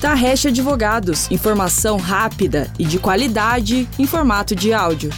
Tarrecha Advogados, informação rápida e de qualidade em formato de áudio.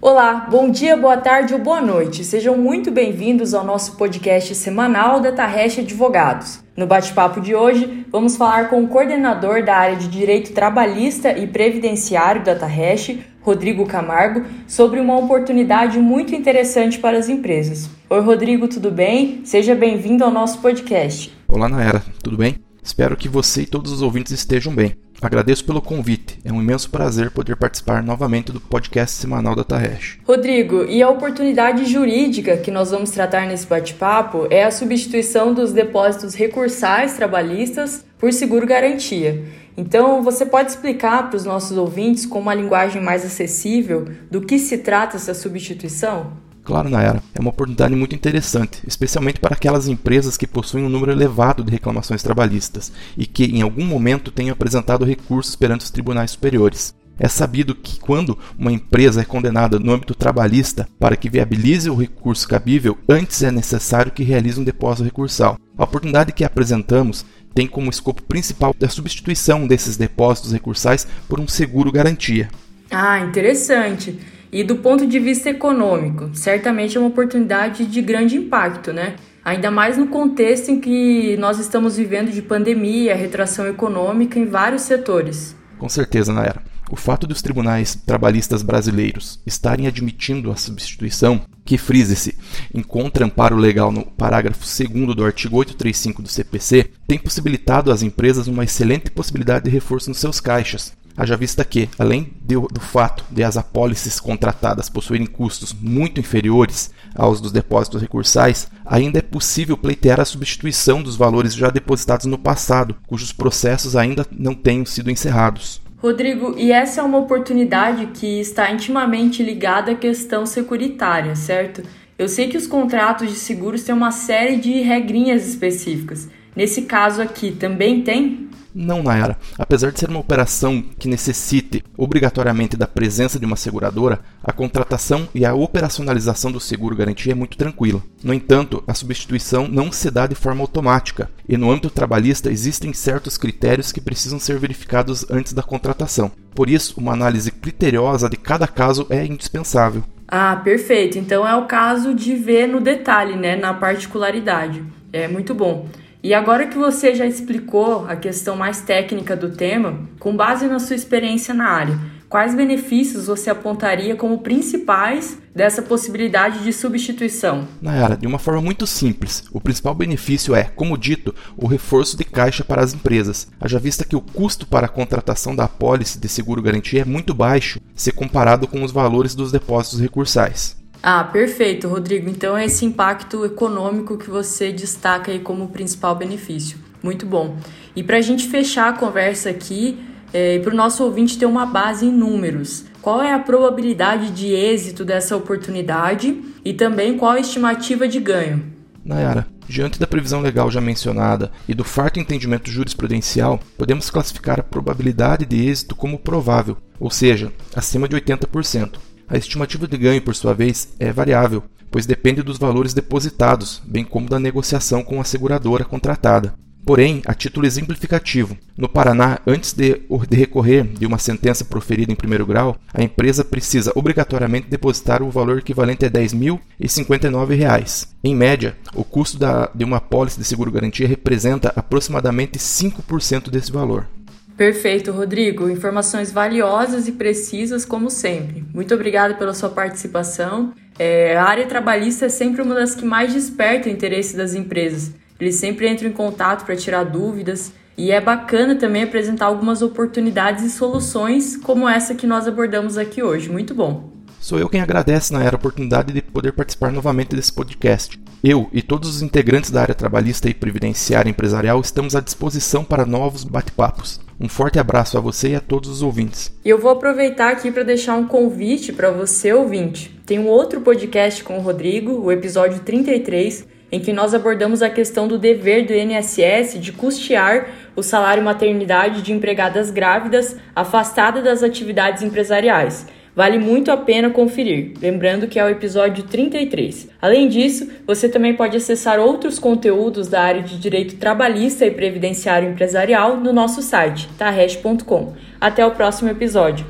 Olá, bom dia, boa tarde ou boa noite. Sejam muito bem-vindos ao nosso podcast semanal da Tarrecha Advogados. No bate-papo de hoje, vamos falar com o coordenador da área de Direito Trabalhista e Previdenciário da Tarreche, Rodrigo Camargo, sobre uma oportunidade muito interessante para as empresas. Oi, Rodrigo, tudo bem? Seja bem-vindo ao nosso podcast. Olá, Naera, tudo bem? Espero que você e todos os ouvintes estejam bem. Agradeço pelo convite. É um imenso prazer poder participar novamente do podcast semanal da Taresh. Rodrigo, e a oportunidade jurídica que nós vamos tratar nesse bate-papo é a substituição dos depósitos recursais trabalhistas por seguro-garantia. Então, você pode explicar para os nossos ouvintes com uma linguagem mais acessível do que se trata essa substituição? Claro, Nayara, é uma oportunidade muito interessante, especialmente para aquelas empresas que possuem um número elevado de reclamações trabalhistas e que, em algum momento, tenham apresentado recursos perante os tribunais superiores. É sabido que, quando uma empresa é condenada no âmbito trabalhista para que viabilize o recurso cabível, antes é necessário que realize um depósito recursal. A oportunidade que apresentamos tem como escopo principal a substituição desses depósitos recursais por um seguro garantia. Ah, interessante. E do ponto de vista econômico, certamente é uma oportunidade de grande impacto, né? Ainda mais no contexto em que nós estamos vivendo de pandemia, retração econômica em vários setores. Com certeza, Naira. O fato dos tribunais trabalhistas brasileiros estarem admitindo a substituição, que frise-se, encontra amparo legal no parágrafo 2 do artigo 835 do CPC, tem possibilitado às empresas uma excelente possibilidade de reforço nos seus caixas, Haja vista que, além de, do fato de as apólices contratadas possuírem custos muito inferiores aos dos depósitos recursais, ainda é possível pleitear a substituição dos valores já depositados no passado, cujos processos ainda não tenham sido encerrados. Rodrigo, e essa é uma oportunidade que está intimamente ligada à questão securitária, certo? Eu sei que os contratos de seguros têm uma série de regrinhas específicas. Nesse caso aqui, também tem? Não, Nayara. Apesar de ser uma operação que necessite obrigatoriamente da presença de uma seguradora, a contratação e a operacionalização do seguro garantia é muito tranquila. No entanto, a substituição não se dá de forma automática, e no âmbito trabalhista existem certos critérios que precisam ser verificados antes da contratação. Por isso, uma análise criteriosa de cada caso é indispensável. Ah, perfeito. Então é o caso de ver no detalhe, né, na particularidade. É muito bom. E agora que você já explicou a questão mais técnica do tema, com base na sua experiência na área, quais benefícios você apontaria como principais dessa possibilidade de substituição? Nayara, de uma forma muito simples, o principal benefício é, como dito, o reforço de caixa para as empresas, haja vista que o custo para a contratação da apólice de seguro garantia é muito baixo se comparado com os valores dos depósitos recursais. Ah, perfeito, Rodrigo. Então é esse impacto econômico que você destaca aí como principal benefício. Muito bom. E para a gente fechar a conversa aqui, é, para o nosso ouvinte ter uma base em números, qual é a probabilidade de êxito dessa oportunidade e também qual a estimativa de ganho? Nayara, diante da previsão legal já mencionada e do farto entendimento jurisprudencial, podemos classificar a probabilidade de êxito como provável, ou seja, acima de 80%. A estimativa de ganho, por sua vez, é variável, pois depende dos valores depositados, bem como da negociação com a seguradora contratada. Porém, a título exemplificativo, no Paraná, antes de, recorrer de uma sentença proferida em primeiro grau, a empresa precisa obrigatoriamente depositar o valor equivalente a R$ 10.059. Em média, o custo da, de uma pólice de seguro-garantia representa aproximadamente 5% desse valor. Perfeito, Rodrigo. Informações valiosas e precisas, como sempre. Muito obrigada pela sua participação. É, a área trabalhista é sempre uma das que mais desperta o interesse das empresas. Eles sempre entram em contato para tirar dúvidas e é bacana também apresentar algumas oportunidades e soluções como essa que nós abordamos aqui hoje. Muito bom. Sou eu quem agradece na era a oportunidade de poder participar novamente desse podcast. Eu e todos os integrantes da área trabalhista e previdenciária empresarial estamos à disposição para novos bate-papos. Um forte abraço a você e a todos os ouvintes. E eu vou aproveitar aqui para deixar um convite para você, ouvinte. Tem um outro podcast com o Rodrigo, o episódio 33, em que nós abordamos a questão do dever do INSS de custear o salário maternidade de empregadas grávidas afastadas das atividades empresariais. Vale muito a pena conferir, lembrando que é o episódio 33. Além disso, você também pode acessar outros conteúdos da área de direito trabalhista e previdenciário empresarial no nosso site, tarresh.com. Até o próximo episódio.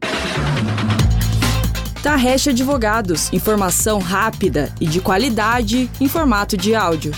Tarresh Advogados, informação rápida e de qualidade em formato de áudio.